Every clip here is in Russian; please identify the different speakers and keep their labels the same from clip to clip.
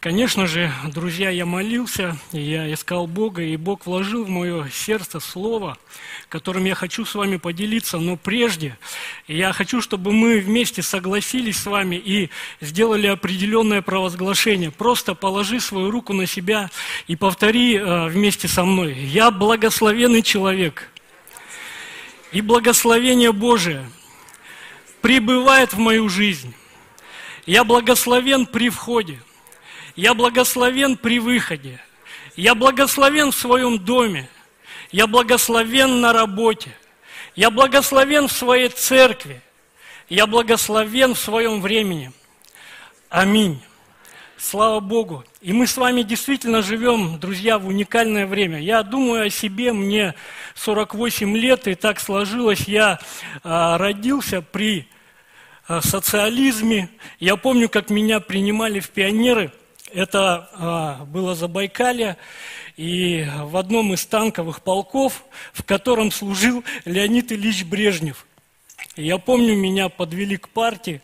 Speaker 1: Конечно же, друзья, я молился, я искал Бога, и Бог вложил в мое сердце слово, которым я хочу с вами поделиться. Но прежде я хочу, чтобы мы вместе согласились с вами и сделали определенное провозглашение. Просто положи свою руку на себя и повтори э, вместе со мной. Я благословенный человек, и благословение Божие прибывает в мою жизнь. Я благословен при входе. Я благословен при выходе. Я благословен в своем доме. Я благословен на работе. Я благословен в своей церкви. Я благословен в своем времени. Аминь. Слава Богу. И мы с вами действительно живем, друзья, в уникальное время. Я думаю о себе, мне 48 лет, и так сложилось, я а, родился при а, социализме. Я помню, как меня принимали в пионеры – это а, было Забайкалье, и в одном из танковых полков, в котором служил Леонид Ильич Брежнев. Я помню, меня подвели к партии,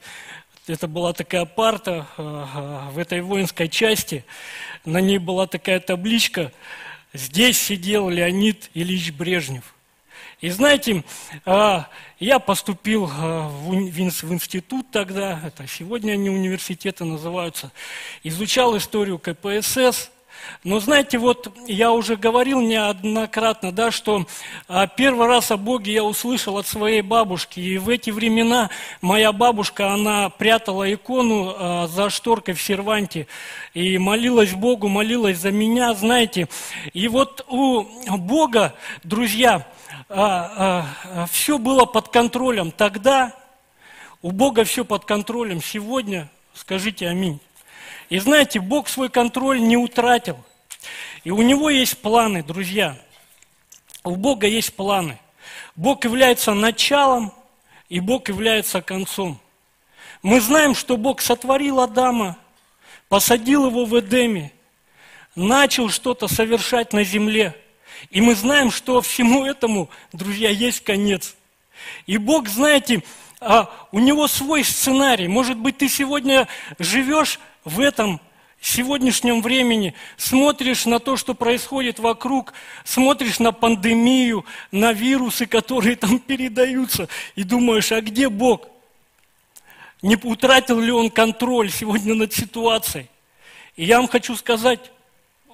Speaker 1: это была такая парта а, в этой воинской части, на ней была такая табличка, здесь сидел Леонид Ильич Брежнев. И знаете, а, я поступил а, в институт тогда, это сегодня они университеты называются, изучал историю КПСС, но знаете, вот я уже говорил неоднократно, да, что а, первый раз о Боге я услышал от своей бабушки. И в эти времена моя бабушка, она прятала икону за шторкой в серванте и молилась Богу, молилась за меня, знаете. И вот у Бога, друзья, все было под контролем тогда, у Бога все под контролем сегодня, скажите аминь. И знаете, Бог свой контроль не утратил. И у Него есть планы, друзья. У Бога есть планы. Бог является началом, и Бог является концом. Мы знаем, что Бог сотворил Адама, посадил его в Эдеме, начал что-то совершать на земле – и мы знаем, что всему этому, друзья, есть конец. И Бог, знаете, а, у Него свой сценарий. Может быть, ты сегодня живешь в этом сегодняшнем времени, смотришь на то, что происходит вокруг, смотришь на пандемию, на вирусы, которые там передаются, и думаешь, а где Бог? Не утратил ли Он контроль сегодня над ситуацией? И я вам хочу сказать,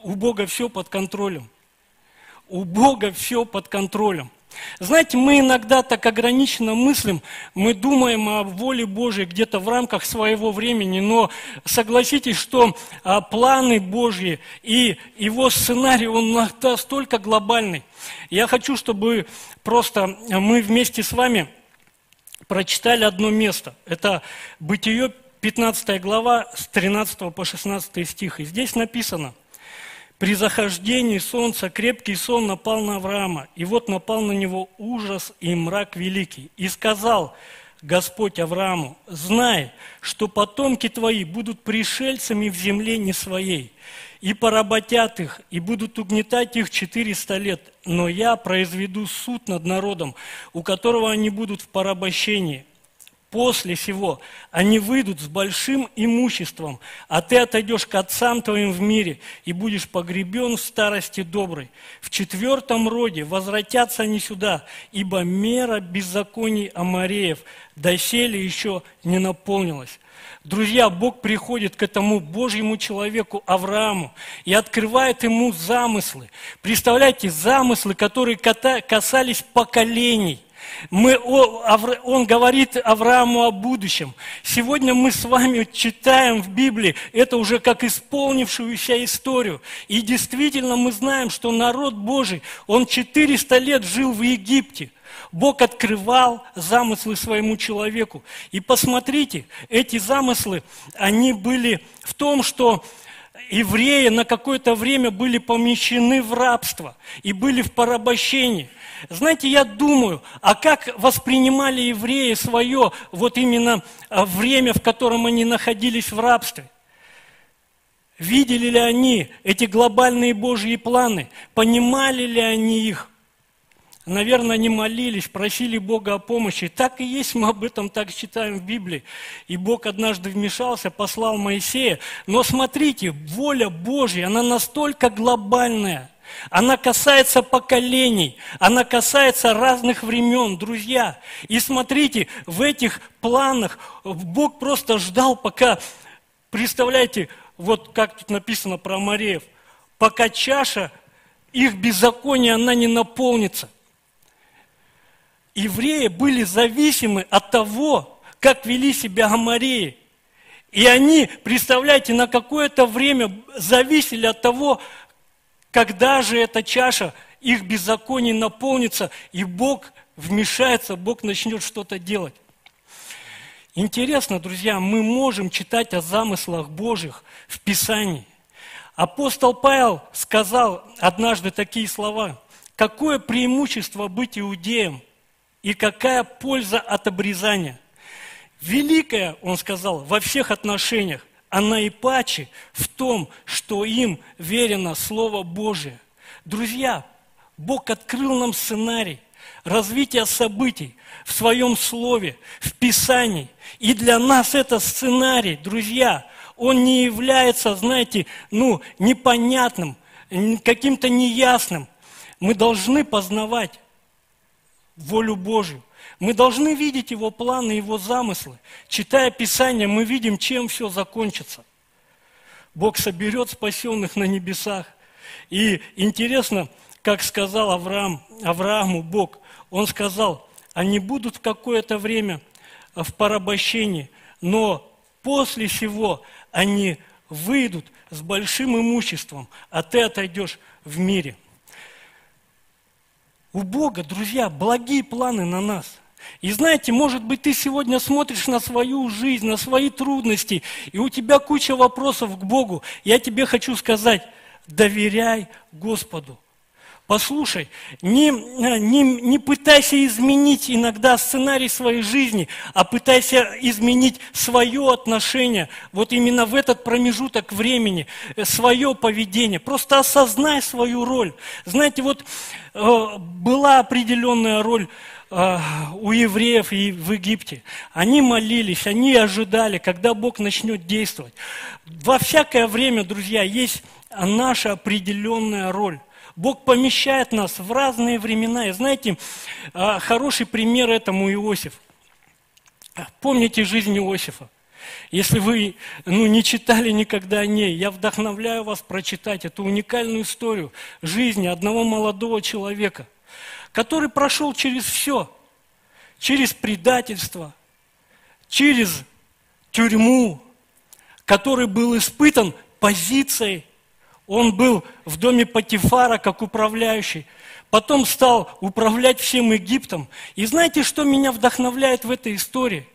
Speaker 1: у Бога все под контролем. У Бога все под контролем. Знаете, мы иногда так ограниченно мыслим, мы думаем о воле Божьей где-то в рамках своего времени, но согласитесь, что а, планы Божьи и его сценарий, он настолько глобальный. Я хочу, чтобы просто мы вместе с вами прочитали одно место. Это Бытие 15 глава с 13 по 16 стих. И здесь написано – при захождении солнца крепкий сон напал на Авраама, и вот напал на него ужас и мрак великий. И сказал Господь Аврааму, знай, что потомки твои будут пришельцами в земле не своей, и поработят их, и будут угнетать их четыреста лет, но я произведу суд над народом, у которого они будут в порабощении, После всего они выйдут с большим имуществом, а ты отойдешь к отцам твоим в мире и будешь погребен в старости доброй. В четвертом роде возвратятся они сюда, ибо мера беззаконий Амареев доселе еще не наполнилась. Друзья, Бог приходит к этому Божьему человеку Аврааму и открывает ему замыслы. Представляете, замыслы, которые касались поколений – мы, он говорит Аврааму о будущем. Сегодня мы с вами читаем в Библии это уже как исполнившуюся историю. И действительно мы знаем, что народ Божий, он 400 лет жил в Египте. Бог открывал замыслы своему человеку. И посмотрите, эти замыслы, они были в том, что евреи на какое-то время были помещены в рабство и были в порабощении – знаете, я думаю, а как воспринимали евреи свое вот именно а, время, в котором они находились в рабстве? Видели ли они эти глобальные Божьи планы? Понимали ли они их? наверное, не молились, просили Бога о помощи. Так и есть, мы об этом так читаем в Библии. И Бог однажды вмешался, послал Моисея. Но смотрите, воля Божья, она настолько глобальная. Она касается поколений, она касается разных времен, друзья. И смотрите, в этих планах Бог просто ждал, пока, представляете, вот как тут написано про Мареев, пока чаша их беззакония, она не наполнится. Евреи были зависимы от того, как вели себя Амареи. И они, представляете, на какое-то время зависели от того, когда же эта чаша их беззаконий наполнится, и Бог вмешается, Бог начнет что-то делать. Интересно, друзья, мы можем читать о замыслах Божьих в Писании. Апостол Павел сказал однажды такие слова. Какое преимущество быть иудеем и какая польза от обрезания? Великая, он сказал, во всех отношениях, а наипаче в том, что им верено Слово Божие. Друзья, Бог открыл нам сценарий развития событий в своем Слове, в Писании. И для нас это сценарий, друзья – он не является, знаете, ну, непонятным, каким-то неясным. Мы должны познавать волю Божью. Мы должны видеть Его планы, Его замыслы. Читая Писание, мы видим, чем все закончится. Бог соберет спасенных на небесах. И интересно, как сказал Авраам, Аврааму Бог, он сказал, они будут какое-то время в порабощении, но после всего они выйдут с большим имуществом, а ты отойдешь в мире. У Бога, друзья, благие планы на нас. И знаете, может быть, ты сегодня смотришь на свою жизнь, на свои трудности, и у тебя куча вопросов к Богу. Я тебе хочу сказать, доверяй Господу. Послушай, не, не, не пытайся изменить иногда сценарий своей жизни, а пытайся изменить свое отношение, вот именно в этот промежуток времени, э, свое поведение. Просто осознай свою роль. Знаете, вот э, была определенная роль у евреев и в Египте. Они молились, они ожидали, когда Бог начнет действовать. Во всякое время, друзья, есть наша определенная роль. Бог помещает нас в разные времена. И знаете, а, хороший пример этому Иосиф. Помните жизнь Иосифа? Если вы ну, не читали никогда о ней, я вдохновляю вас прочитать эту уникальную историю жизни одного молодого человека, который прошел через все, через предательство, через тюрьму, который был испытан позицией он был в доме Патифара как управляющий. Потом стал управлять всем Египтом. И знаете, что меня вдохновляет в этой истории?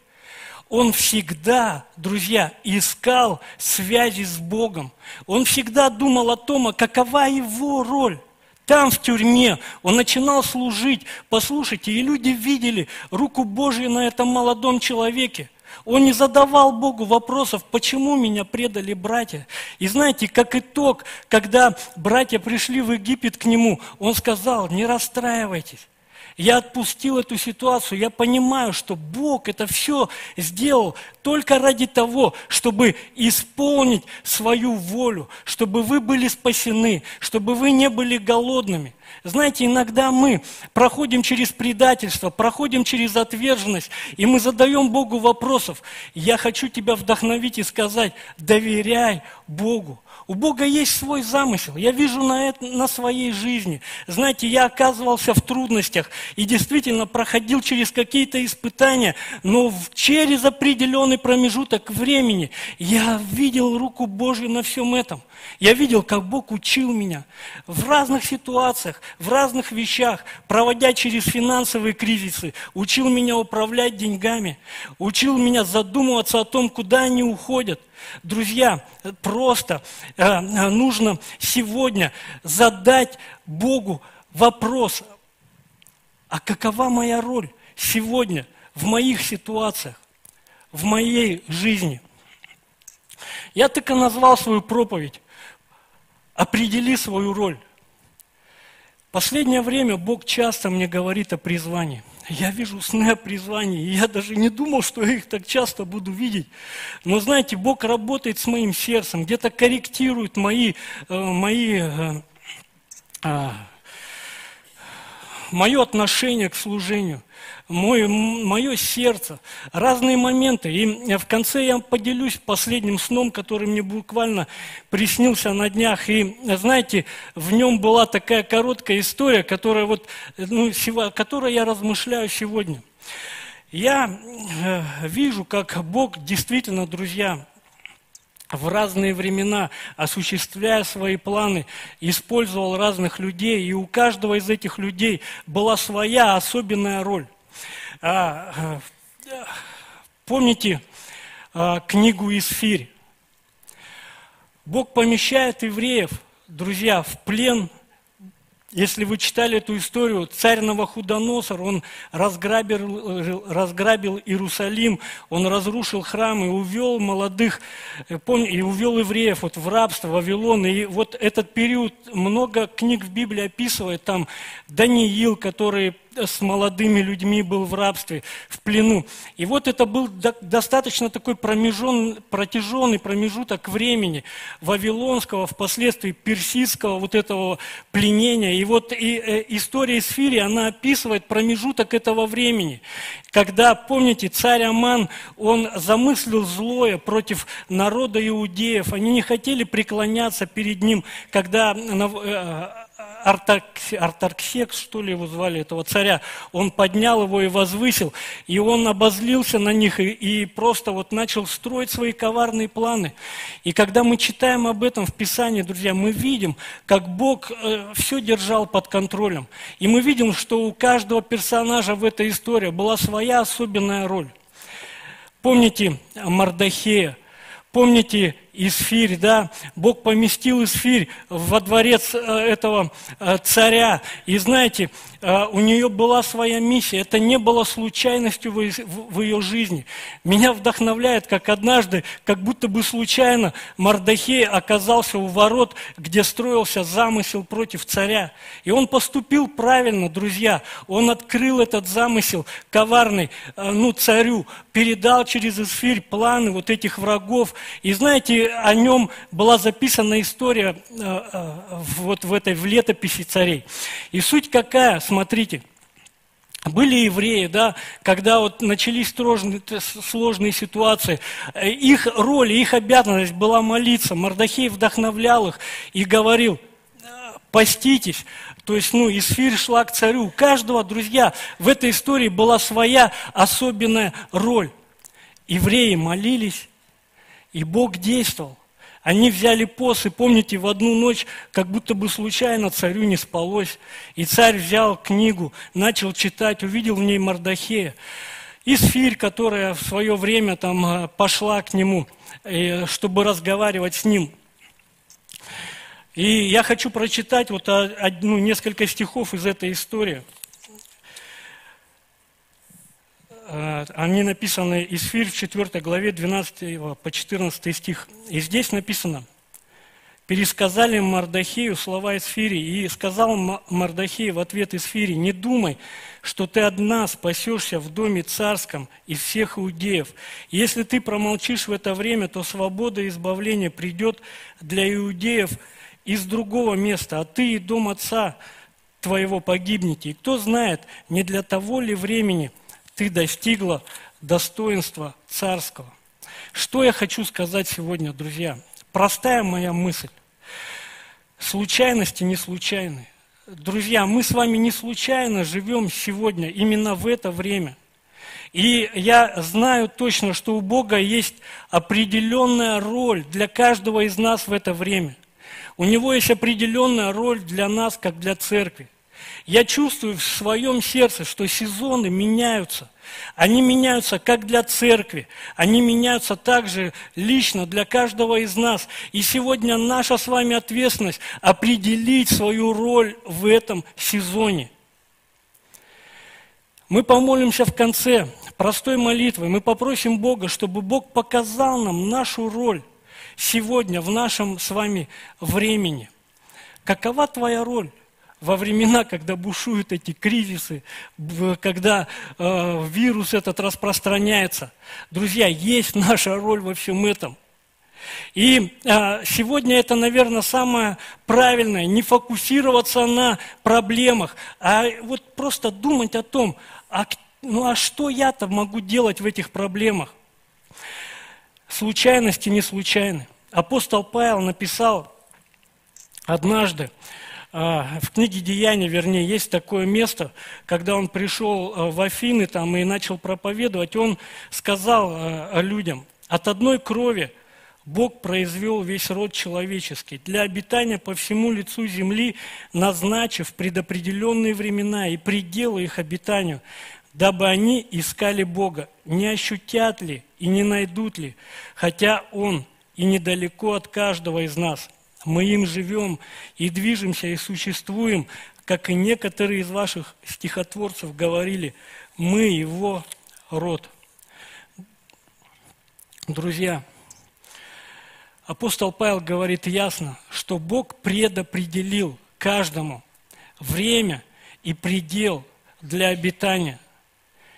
Speaker 1: Он всегда, друзья, искал связи с Богом. Он всегда думал о том, а какова его роль. Там, в тюрьме, он начинал служить. Послушайте, и люди видели руку Божью на этом молодом человеке. Он не задавал Богу вопросов, почему меня предали братья. И знаете, как итог, когда братья пришли в Египет к нему, он сказал, не расстраивайтесь. Я отпустил эту ситуацию, я понимаю, что Бог это все сделал только ради того, чтобы исполнить свою волю, чтобы вы были спасены, чтобы вы не были голодными. Знаете, иногда мы проходим через предательство, проходим через отверженность, и мы задаем Богу вопросов. Я хочу тебя вдохновить и сказать, доверяй Богу. У Бога есть свой замысел. Я вижу на, это, на своей жизни. Знаете, я оказывался в трудностях и действительно проходил через какие-то испытания, но через определенный промежуток времени я видел руку Божью на всем этом. Я видел, как Бог учил меня в разных ситуациях, в разных вещах, проводя через финансовые кризисы, учил меня управлять деньгами, учил меня задумываться о том, куда они уходят – Друзья, просто э, нужно сегодня задать Богу вопрос, а какова моя роль сегодня в моих ситуациях, в моей жизни? Я так и назвал свою проповедь. Определи свою роль. Последнее время Бог часто мне говорит о призвании. Я вижу сны о призвании, и я даже не думал, что я их так часто буду видеть. Но знаете, Бог работает с моим сердцем, где-то корректирует мои, э, мои э, э, мое отношение к служению мой, мое сердце, разные моменты. И в конце я поделюсь последним сном, который мне буквально приснился на днях. И знаете, в нем была такая короткая история, которая вот, ну, которой я размышляю сегодня. Я э, вижу, как Бог действительно, друзья, в разные времена, осуществляя свои планы, использовал разных людей, и у каждого из этих людей была своя особенная роль. А, помните а, книгу Исфирь? Бог помещает евреев, друзья, в плен если вы читали эту историю, царь Новохудоносор, он разграбил, разграбил Иерусалим, он разрушил храм и увел молодых, э, и увел евреев вот в рабство, в Вавилон. И вот этот период, много книг в Библии описывает, там Даниил, который с молодыми людьми был в рабстве, в плену. И вот это был достаточно такой промежен, протяженный промежуток времени вавилонского, впоследствии персидского вот этого пленения. И вот и, э, история Сфири, она описывает промежуток этого времени, когда, помните, царь Аман, он замыслил злое против народа иудеев. Они не хотели преклоняться перед ним, когда э, Артарксекс, что ли его звали, этого царя, он поднял его и возвысил, и он обозлился на них и, и просто вот начал строить свои коварные планы. И когда мы читаем об этом в Писании, друзья, мы видим, как Бог э, все держал под контролем. И мы видим, что у каждого персонажа в этой истории была своя особенная роль. Помните Мардахея? Помните Исфирь, да, Бог поместил Исфирь во дворец э, этого э, царя. И знаете, э, у нее была своя миссия. Это не было случайностью в ее жизни. Меня вдохновляет, как однажды, как будто бы случайно Мардахей оказался у ворот, где строился замысел против царя. И он поступил правильно, друзья. Он открыл этот замысел коварный, ну, царю, передал через Исфирь планы вот этих врагов. И знаете, о нем была записана история э, э, вот в этой в летописи царей. И суть какая, смотрите, были евреи, да, когда вот начались сложные, сложные ситуации, э, их роль, их обязанность была молиться. Мордахей вдохновлял их и говорил, поститесь. То есть, ну, Исфирь шла к царю. У каждого, друзья, в этой истории была своя особенная роль. Евреи молились, и Бог действовал. Они взяли пост, и помните, в одну ночь, как будто бы случайно царю не спалось. И царь взял книгу, начал читать, увидел в ней Мардахея. Исфирь, которая в свое время там э, пошла к нему, э, чтобы разговаривать с ним. И я хочу прочитать вот одну, несколько стихов из этой истории. Э, они написаны из Фир в 4 главе 12 по 14 стих. И здесь написано, пересказали Мардахею слова Исфири, и сказал Мардахей в ответ Исфири, не думай, что ты одна спасешься в доме царском из всех иудеев. Если ты промолчишь в это время, то свобода и избавление придет для иудеев из другого места, а ты и дом отца твоего погибнете. И кто знает, не для того ли времени – ты достигла достоинства царского. Что я хочу сказать сегодня, друзья? Простая моя мысль. Случайности не случайны. Друзья, мы с вами не случайно живем сегодня, именно в это время. И я знаю точно, что у Бога есть определенная роль для каждого из нас в это время. У Него есть определенная роль для нас, как для церкви. Я чувствую в своем сердце, что сезоны меняются. Они меняются как для церкви, они меняются также лично для каждого из нас. И сегодня наша с вами ответственность определить свою роль в этом сезоне. Мы помолимся в конце простой молитвой. Мы попросим Бога, чтобы Бог показал нам нашу роль сегодня в нашем с вами времени. Какова твоя роль? Во времена, когда бушуют эти кризисы, когда э, вирус этот распространяется. Друзья, есть наша роль во всем этом. И а, сегодня это, наверное, самое правильное, не фокусироваться на проблемах, а вот просто думать о том, а, ну а что я-то могу делать в этих проблемах? Случайности не случайны. Апостол Павел написал однажды, в книге Деяния, вернее, есть такое место, когда он пришел а, в Афины там, и начал проповедовать, он сказал а, людям, от одной крови Бог произвел весь род человеческий для обитания по всему лицу земли, назначив предопределенные времена и пределы их обитанию, дабы они искали Бога, не ощутят ли и не найдут ли, хотя Он и недалеко от каждого из нас. Мы им живем и движемся и существуем, как и некоторые из ваших стихотворцев говорили, мы его род. Друзья, апостол Павел говорит ясно, что Бог предопределил каждому время и предел для обитания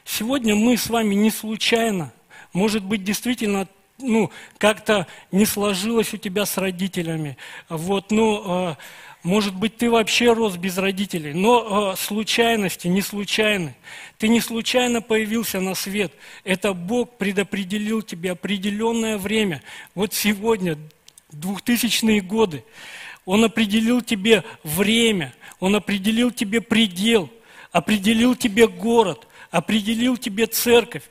Speaker 1: Сегодня мы с вами не случайно, может быть, действительно, ну, как-то не сложилось у тебя с родителями, вот, ну, э, может быть, ты вообще рос без родителей, но э, случайности не случайны. Ты не случайно появился на свет. Это Бог предопределил тебе определенное время. Вот сегодня, 2000-е годы, Он определил тебе время, Он определил тебе предел, определил тебе город, определил тебе церковь.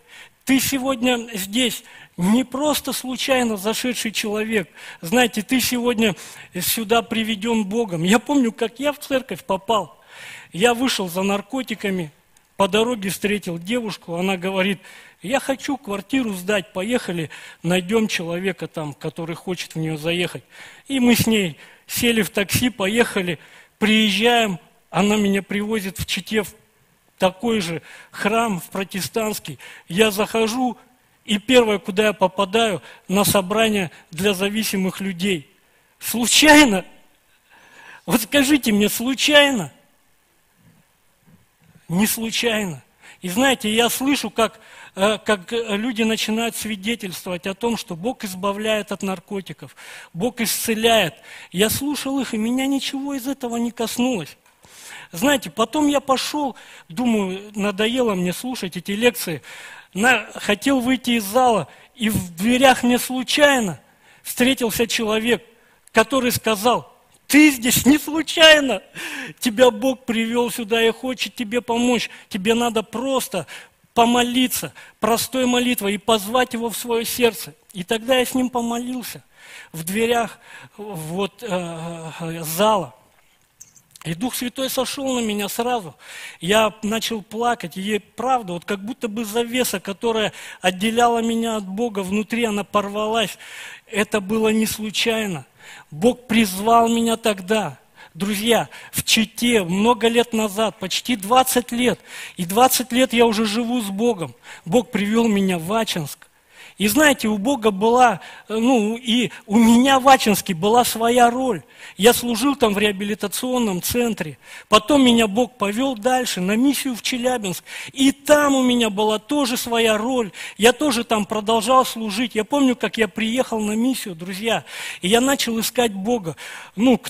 Speaker 1: Ты сегодня здесь не просто случайно зашедший человек. Знаете, ты сегодня сюда приведен Богом. Я помню, как я в церковь попал. Я вышел за наркотиками, по дороге встретил девушку, она говорит, я хочу квартиру сдать, поехали, найдем человека там, который хочет в нее заехать. И мы с ней сели в такси, поехали, приезжаем, она меня привозит в Чите, такой же храм в протестантский. Я захожу, и первое, куда я попадаю, на собрание для зависимых людей. Случайно? Вот скажите мне, случайно? Не случайно. И знаете, я слышу, как, э, как люди начинают свидетельствовать о том, что Бог избавляет от наркотиков, Бог исцеляет. Я слушал их, и меня ничего из этого не коснулось. Знаете, потом я пошел, думаю, надоело мне слушать эти лекции, на, хотел выйти из зала, и в дверях мне случайно встретился человек, который сказал, ты здесь не случайно, тебя Бог привел сюда и хочет тебе помочь, тебе надо просто помолиться, простой молитвой и позвать его в свое сердце. И тогда я с ним помолился в дверях вот, э, э зала. И Дух Святой сошел на меня сразу. Я начал плакать. И правда, вот как будто бы завеса, которая отделяла меня от Бога, внутри она порвалась. Это было не случайно. Бог призвал меня тогда. Друзья, в Чите много лет назад, почти 20 лет, и 20 лет я уже живу с Богом. Бог привел меня в Ачинск. И знаете, у Бога была, ну и у меня в Ачинске была своя роль. Я служил там в реабилитационном центре. Потом меня Бог повел дальше, на миссию в Челябинск. И там у меня была тоже своя роль. Я тоже там продолжал служить. Я помню, как я приехал на миссию, друзья, и я начал искать Бога. Ну,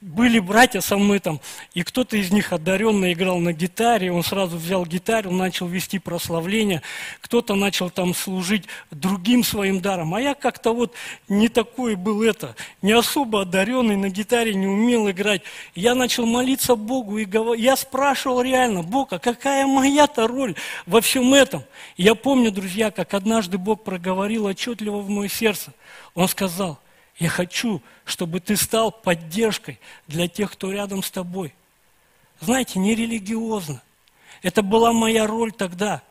Speaker 1: были братья со мной там, и кто-то из них одаренно играл на гитаре, он сразу взял гитару, начал вести прославление, кто-то начал там служить другим своим даром, а я как-то вот не такой был это, не особо одаренный, на гитаре не умел играть. Я начал молиться Богу, и я спрашивал реально, Бог, а какая моя-то роль во всем этом? Я помню, друзья, как однажды Бог проговорил отчетливо в мое сердце. Он сказал, я хочу, чтобы ты стал поддержкой для тех, кто рядом с тобой. Знаете, не религиозно. Это была моя роль тогда.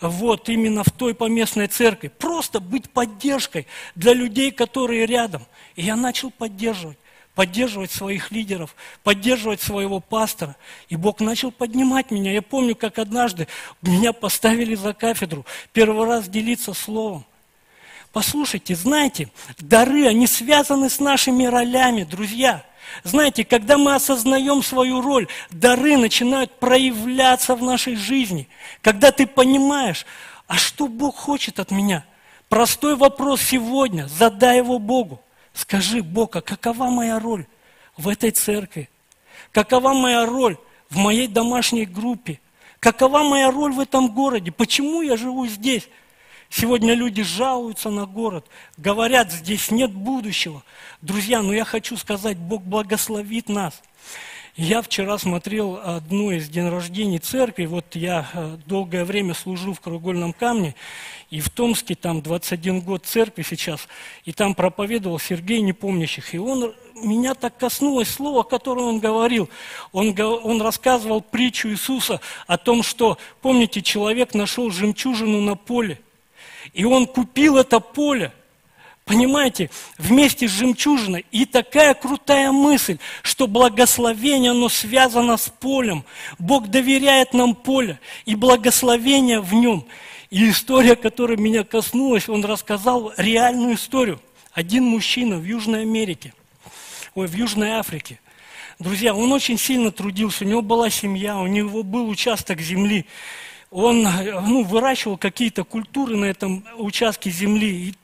Speaker 1: Вот именно в той поместной церкви. Просто быть поддержкой для людей, которые рядом. И я начал поддерживать. Поддерживать своих лидеров, поддерживать своего пастора. И Бог начал поднимать меня. Я помню, как однажды меня поставили за кафедру. Первый раз делиться словом. Послушайте, знаете, дары, они связаны с нашими ролями, друзья. Знаете, когда мы осознаем свою роль, дары начинают проявляться в нашей жизни. Когда ты понимаешь, а что Бог хочет от меня? Простой вопрос сегодня, задай его Богу. Скажи, Бог, а какова моя роль в этой церкви? Какова моя роль в моей домашней группе? Какова моя роль в этом городе? Почему я живу здесь? Сегодня люди жалуются на город, говорят, здесь нет будущего. Друзья, ну я хочу сказать, Бог благословит нас. Я вчера смотрел одно из день рождений церкви, вот я э, долгое время служил в Краеугольном камне, и в Томске там 21 год церкви сейчас, и там проповедовал Сергей Непомнящих, и он, меня так коснулось слова, которое он говорил. Он, он рассказывал притчу Иисуса о том, что, помните, человек нашел жемчужину на поле – и он купил это поле, понимаете, вместе с жемчужиной. И такая крутая мысль, что благословение, оно связано с полем. Бог доверяет нам поле и благословение в нем. И история, которая меня коснулась, он рассказал реальную историю. Один мужчина в Южной Америке, ой, в Южной Африке. Друзья, он очень сильно трудился, у него была семья, у него был участок земли он ну, выращивал какие-то культуры на этом участке земли. И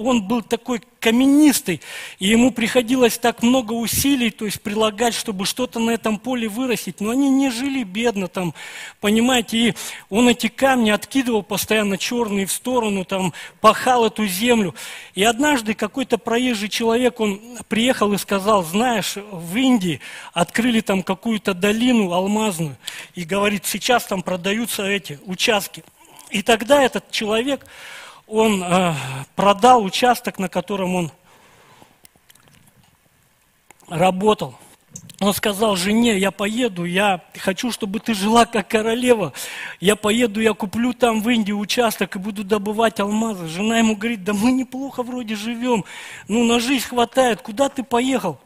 Speaker 1: он был такой каменистый, и ему приходилось так много усилий, то есть прилагать, чтобы что-то на этом поле вырастить. Но они не жили бедно там, понимаете, и он эти камни откидывал постоянно черные в сторону, там, пахал эту землю. И однажды какой-то проезжий человек, он приехал и сказал, знаешь, в Индии открыли там какую-то долину алмазную, и говорит, сейчас там продаются эти участки. И тогда этот человек, он э, продал участок, на котором он работал. Он сказал жене, я поеду, я хочу, чтобы ты жила как королева. Я поеду, я куплю там в Индии участок и буду добывать алмазы. Жена ему говорит, да мы неплохо вроде живем, ну на жизнь хватает, куда ты поехал?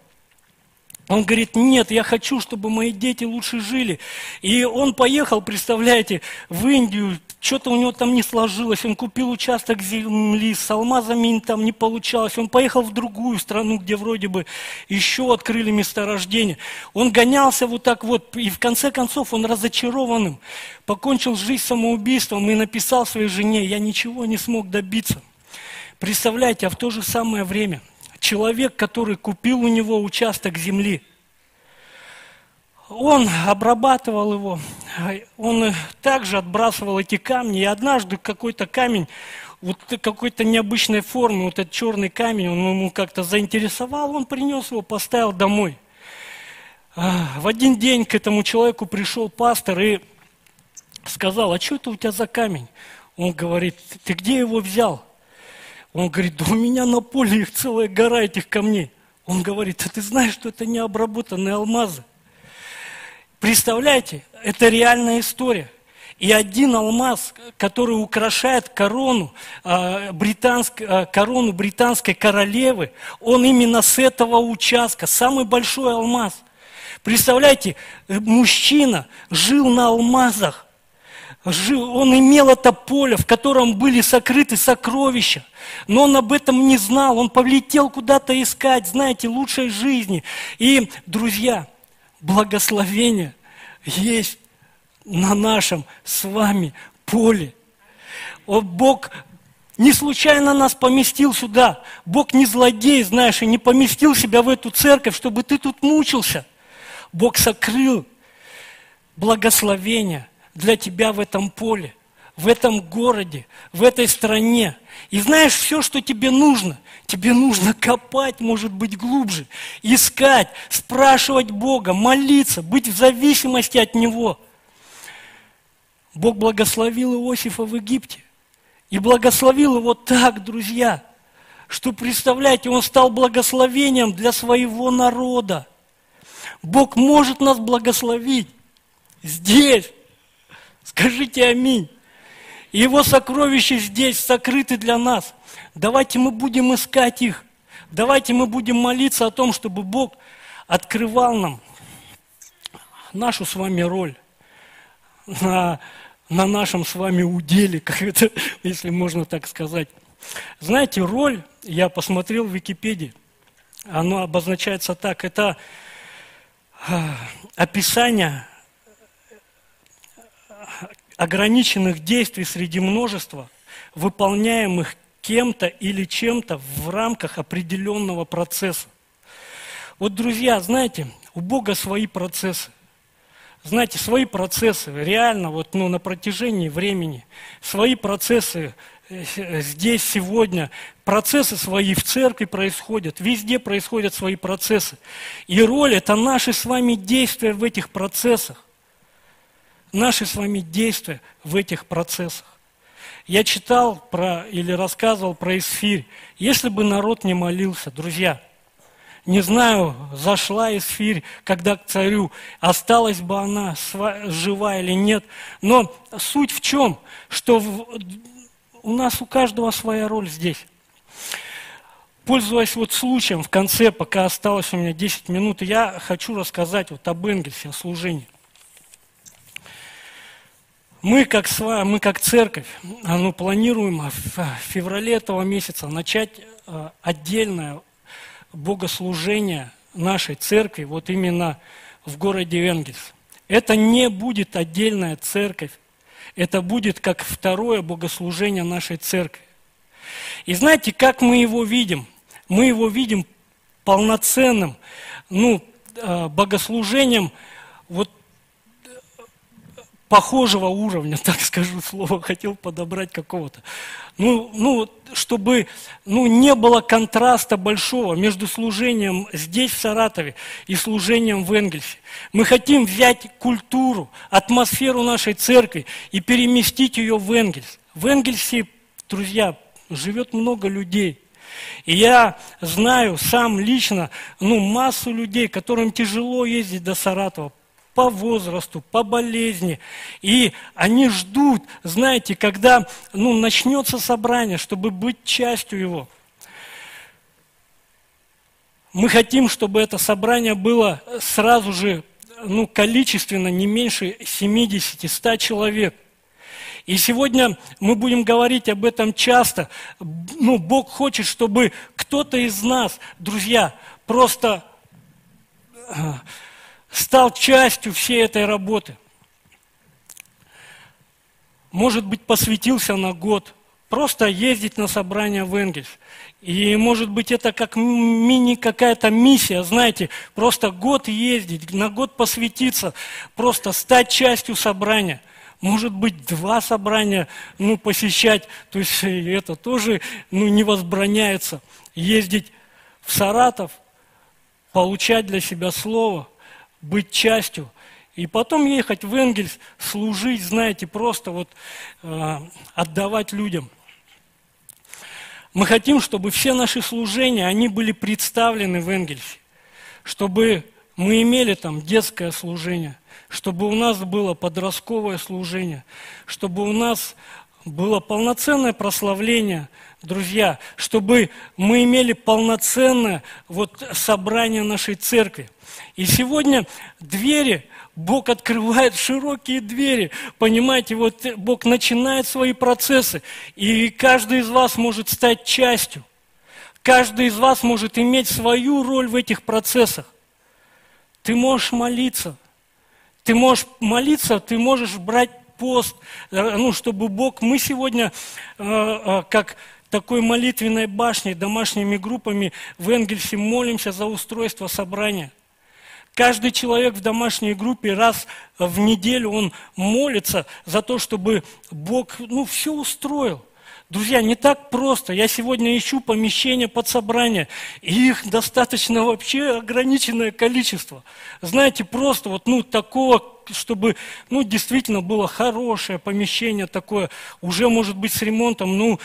Speaker 1: Он говорит, нет, я хочу, чтобы мои дети лучше жили. И он поехал, представляете, в Индию, что-то у него там не сложилось, он купил участок земли, с алмазами там не получалось, он поехал в другую страну, где вроде бы еще открыли месторождение. Он гонялся вот так вот, и в конце концов он разочарованным покончил жизнь самоубийством и написал своей жене, я ничего не смог добиться. Представляете, а в то же самое время человек, который купил у него участок земли – он обрабатывал его, он также отбрасывал эти камни, и однажды какой-то камень, вот какой-то необычной формы, вот этот черный камень, он ему как-то заинтересовал, он принес его, поставил домой. А, в один день к этому человеку пришел пастор и сказал, а что это у тебя за камень? Он говорит, ты где его взял? Он говорит, да у меня на поле их целая гора этих камней. Он говорит, а ты знаешь, что это не обработанные алмазы? Представляете, это реальная история. И один алмаз, который украшает корону, э, британск, э, корону британской королевы, он именно с этого участка, самый большой алмаз. Представляете, э, мужчина жил на алмазах, он имел это поле, в котором были сокрыты сокровища, но он об этом не знал, он полетел куда-то искать, знаете, лучшей жизни. И, друзья, благословение есть на нашем с вами поле. О, Бог не случайно нас поместил сюда. Бог не злодей, знаешь, и не поместил себя в эту церковь, чтобы ты тут мучился. Бог сокрыл благословение для тебя в этом поле, в этом городе, в этой стране. И знаешь, все, что тебе нужно, тебе нужно копать, может быть, глубже, искать, спрашивать Бога, молиться, быть в зависимости от Него. Бог благословил Иосифа в Египте. И благословил его так, друзья, что, представляете, он стал благословением для своего народа. Бог может нас благословить здесь. Скажите аминь. Его сокровища здесь сокрыты для нас. Давайте мы будем искать их. Давайте мы будем молиться о том, чтобы Бог открывал нам нашу с вами роль на, на нашем с вами уделе, как это, если можно так сказать. Знаете, роль, я посмотрел в Википедии, оно обозначается так, это а, описание ограниченных действий среди множества, выполняемых кем-то или чем-то в рамках определенного процесса. Вот, друзья, знаете, у Бога свои процессы. Знаете, свои процессы, реально, вот, ну, на протяжении времени, свои процессы э, здесь, сегодня, процессы свои в церкви происходят, везде происходят свои процессы. И роль – это наши с вами действия в этих процессах. Наши с вами действия в этих процессах. Я читал про, или рассказывал про Исфирь. Если бы народ не молился, друзья – не знаю, зашла Исфирь, когда к царю, осталась бы она жива или нет. Но суть в чем? Что в, у нас у каждого своя роль здесь. Пользуясь вот случаем в конце, пока осталось у меня 10 минут, я хочу рассказать вот об Энгельсе, о служении. Мы как, мы как церковь ну, планируем в феврале этого месяца начать э, отдельное богослужения нашей церкви вот именно в городе Энгельс. Это не будет отдельная церковь, это будет как второе богослужение нашей церкви. И знаете, как мы его видим? Мы его видим полноценным ну, богослужением вот похожего уровня, так скажу слово, хотел подобрать какого-то. Ну, ну, чтобы ну, не было контраста большого между служением здесь, в Саратове, и служением в Энгельсе. Мы хотим взять культуру, атмосферу нашей церкви и переместить ее в Энгельс. В Энгельсе, друзья, живет много людей. И я знаю сам лично ну, массу людей, которым тяжело ездить до Саратова, по возрасту, по болезни. И они ждут, знаете, когда ну, начнется собрание, чтобы быть частью его. Мы хотим, чтобы это собрание было сразу же ну, количественно не меньше 70-100 человек. И сегодня мы будем говорить об этом часто. Ну, Бог хочет, чтобы кто-то из нас, друзья, просто стал частью всей этой работы. Может быть, посвятился на год, просто ездить на собрание в Энгельс. И может быть это как мини какая-то миссия, знаете, просто год ездить, на год посвятиться, просто стать частью собрания. Может быть, два собрания ну, посещать, то есть это тоже ну, не возбраняется. Ездить в Саратов, получать для себя слово – быть частью. И потом ехать в Энгельс, служить, знаете, просто вот э, отдавать людям. Мы хотим, чтобы все наши служения, они были представлены в Энгельсе. Чтобы мы имели там детское служение, чтобы у нас было подростковое служение, чтобы у нас было полноценное прославление, друзья, чтобы мы имели полноценное вот собрание нашей церкви. И сегодня двери, Бог открывает широкие двери. Понимаете, вот Бог начинает свои процессы, и каждый из вас может стать частью. Каждый из вас может иметь свою роль в этих процессах. Ты можешь молиться. Ты можешь молиться, ты можешь брать пост, э, ну, чтобы Бог... Мы сегодня, э, э, как такой молитвенной башней, домашними группами в Энгельсе молимся за устройство собрания – Каждый человек в домашней группе раз в неделю он молится за то, чтобы Бог ну, все устроил. Друзья, не так просто. Я сегодня ищу помещение под собрание, и их достаточно вообще ограниченное количество. Знаете, просто вот ну, такого, чтобы ну, действительно было хорошее помещение такое, уже может быть с ремонтом, ну,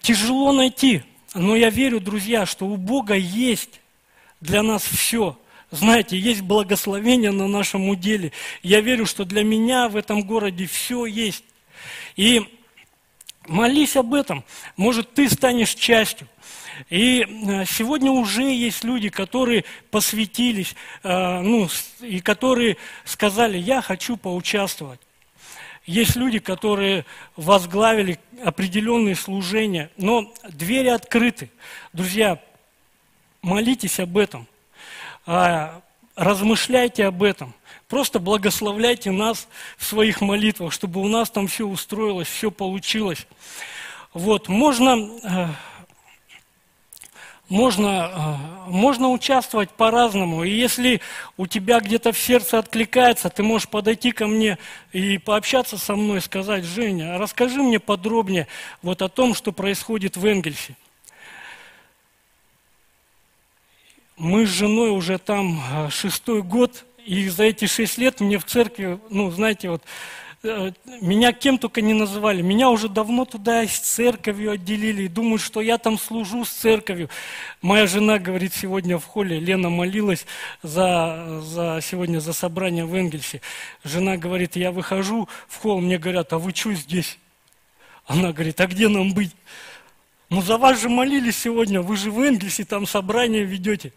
Speaker 1: тяжело найти. Но я верю, друзья, что у Бога есть для нас все – знаете, есть благословение на нашем уделе. Я верю, что для меня в этом городе все есть. И молись об этом. Может, ты станешь частью. И э, сегодня уже есть люди, которые посвятились, э, ну, и которые сказали, я хочу поучаствовать. Есть люди, которые возглавили определенные служения, но двери открыты. Друзья, молитесь об этом, а, размышляйте об этом. Просто благословляйте нас в своих молитвах, чтобы у нас там все устроилось, все получилось. Вот, можно э, можно, э, можно участвовать по-разному. И если у тебя где-то в сердце откликается, ты можешь подойти ко мне и пообщаться со мной, сказать, Женя, расскажи мне подробнее вот о том, что происходит в Энгельсе. Мы с женой уже там э, шестой год, и за эти шесть лет мне в церкви, ну, знаете, вот меня кем только не называли. Меня уже давно туда с церковью отделили. И думают, что я там служу с церковью. Моя жена говорит сегодня в холле, Лена молилась за, за, сегодня за собрание в Энгельсе. Жена говорит, я выхожу в холл, мне говорят, а вы что здесь? Она говорит, а где нам быть? Ну за вас же молились сегодня, вы же в Энгельсе там собрание ведете.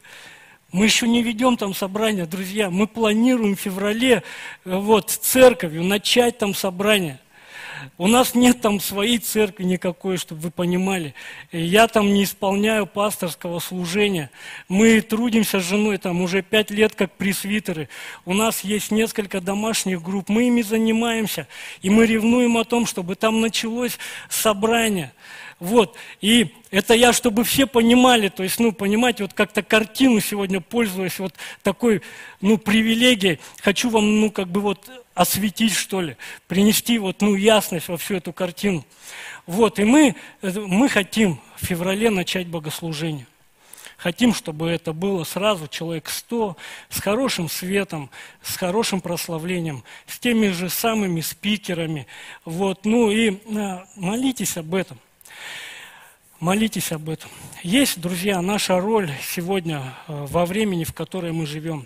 Speaker 1: Мы еще не ведем там собрания, друзья. Мы планируем в феврале э, вот, церковью начать там собрание. У нас нет там своей церкви никакой, чтобы вы понимали. Я там не исполняю пасторского служения. Мы трудимся с женой там уже пять лет как пресвитеры. У нас есть несколько домашних групп. Мы ими занимаемся. И мы ревнуем о том, чтобы там началось собрание. Вот, и это я, чтобы все понимали, то есть, ну, понимаете, вот как-то картину сегодня пользуясь вот такой, ну, привилегией, хочу вам, ну, как бы вот осветить, что ли, принести вот, ну, ясность во всю эту картину. Вот, и мы, мы хотим в феврале начать богослужение. Хотим, чтобы это было сразу человек сто, с хорошим светом, с хорошим прославлением, с теми же самыми спикерами. Вот, ну и э, молитесь об этом. Молитесь об этом. Есть, друзья, наша роль сегодня э, во времени, в которое мы живем.